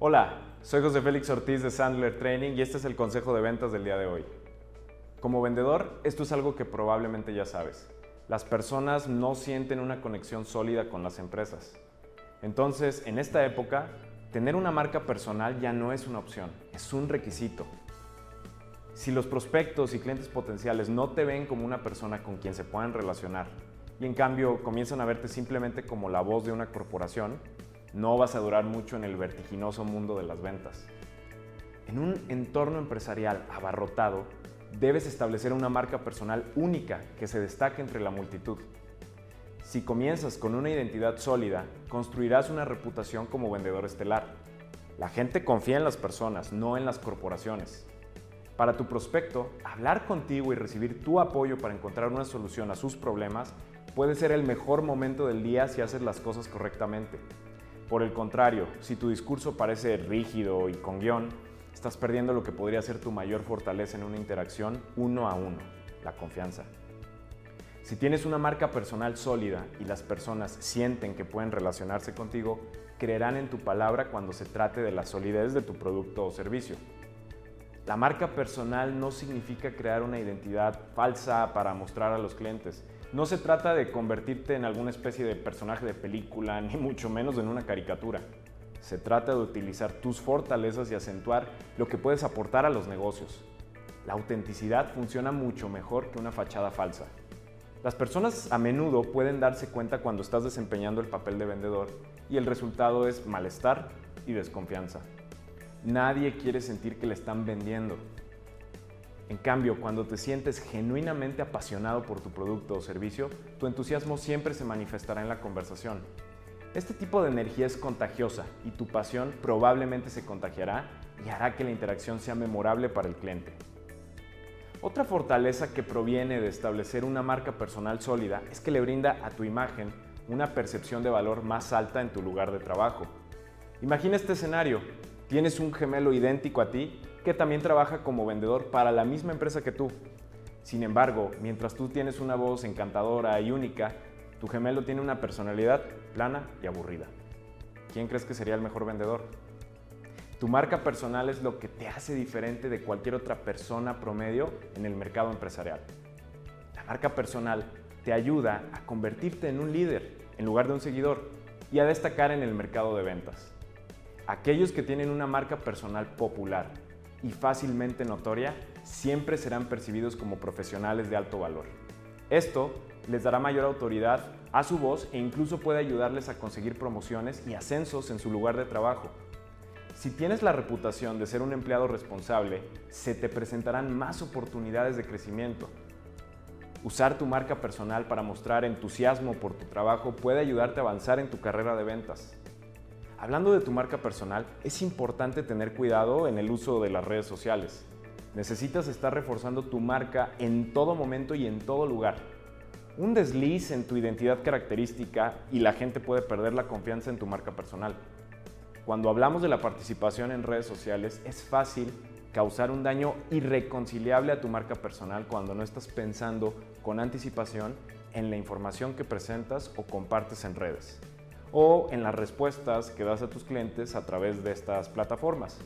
Hola, soy José Félix Ortiz de Sandler Training y este es el consejo de ventas del día de hoy. Como vendedor, esto es algo que probablemente ya sabes. Las personas no sienten una conexión sólida con las empresas. Entonces, en esta época, tener una marca personal ya no es una opción, es un requisito. Si los prospectos y clientes potenciales no te ven como una persona con quien se puedan relacionar y en cambio comienzan a verte simplemente como la voz de una corporación, no vas a durar mucho en el vertiginoso mundo de las ventas. En un entorno empresarial abarrotado, debes establecer una marca personal única que se destaque entre la multitud. Si comienzas con una identidad sólida, construirás una reputación como vendedor estelar. La gente confía en las personas, no en las corporaciones. Para tu prospecto, hablar contigo y recibir tu apoyo para encontrar una solución a sus problemas puede ser el mejor momento del día si haces las cosas correctamente. Por el contrario, si tu discurso parece rígido y con guion, estás perdiendo lo que podría ser tu mayor fortaleza en una interacción uno a uno, la confianza. Si tienes una marca personal sólida y las personas sienten que pueden relacionarse contigo, creerán en tu palabra cuando se trate de la solidez de tu producto o servicio. La marca personal no significa crear una identidad falsa para mostrar a los clientes, no se trata de convertirte en alguna especie de personaje de película, ni mucho menos en una caricatura. Se trata de utilizar tus fortalezas y acentuar lo que puedes aportar a los negocios. La autenticidad funciona mucho mejor que una fachada falsa. Las personas a menudo pueden darse cuenta cuando estás desempeñando el papel de vendedor y el resultado es malestar y desconfianza. Nadie quiere sentir que le están vendiendo, en cambio, cuando te sientes genuinamente apasionado por tu producto o servicio, tu entusiasmo siempre se manifestará en la conversación. Este tipo de energía es contagiosa y tu pasión probablemente se contagiará y hará que la interacción sea memorable para el cliente. Otra fortaleza que proviene de establecer una marca personal sólida es que le brinda a tu imagen una percepción de valor más alta en tu lugar de trabajo. Imagina este escenario. Tienes un gemelo idéntico a ti que también trabaja como vendedor para la misma empresa que tú. Sin embargo, mientras tú tienes una voz encantadora y única, tu gemelo tiene una personalidad plana y aburrida. ¿Quién crees que sería el mejor vendedor? Tu marca personal es lo que te hace diferente de cualquier otra persona promedio en el mercado empresarial. La marca personal te ayuda a convertirte en un líder en lugar de un seguidor y a destacar en el mercado de ventas. Aquellos que tienen una marca personal popular y fácilmente notoria, siempre serán percibidos como profesionales de alto valor. Esto les dará mayor autoridad a su voz e incluso puede ayudarles a conseguir promociones y ascensos en su lugar de trabajo. Si tienes la reputación de ser un empleado responsable, se te presentarán más oportunidades de crecimiento. Usar tu marca personal para mostrar entusiasmo por tu trabajo puede ayudarte a avanzar en tu carrera de ventas. Hablando de tu marca personal, es importante tener cuidado en el uso de las redes sociales. Necesitas estar reforzando tu marca en todo momento y en todo lugar. Un desliz en tu identidad característica y la gente puede perder la confianza en tu marca personal. Cuando hablamos de la participación en redes sociales, es fácil causar un daño irreconciliable a tu marca personal cuando no estás pensando con anticipación en la información que presentas o compartes en redes o en las respuestas que das a tus clientes a través de estas plataformas.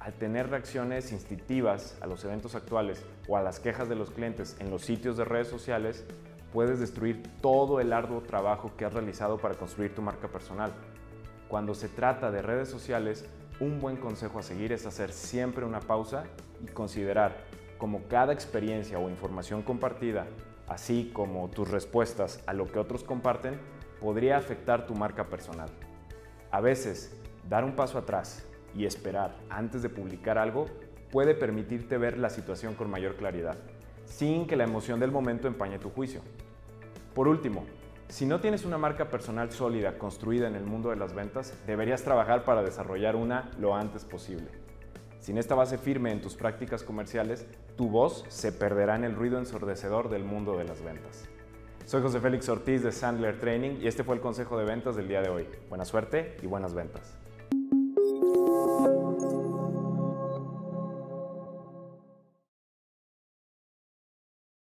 Al tener reacciones instintivas a los eventos actuales o a las quejas de los clientes en los sitios de redes sociales, puedes destruir todo el arduo trabajo que has realizado para construir tu marca personal. Cuando se trata de redes sociales, un buen consejo a seguir es hacer siempre una pausa y considerar cómo cada experiencia o información compartida, así como tus respuestas a lo que otros comparten, podría afectar tu marca personal. A veces, dar un paso atrás y esperar antes de publicar algo puede permitirte ver la situación con mayor claridad, sin que la emoción del momento empañe tu juicio. Por último, si no tienes una marca personal sólida construida en el mundo de las ventas, deberías trabajar para desarrollar una lo antes posible. Sin esta base firme en tus prácticas comerciales, tu voz se perderá en el ruido ensordecedor del mundo de las ventas. Soy José Félix Ortiz de Sandler Training y este fue el consejo de ventas del día de hoy. Buena suerte y buenas ventas.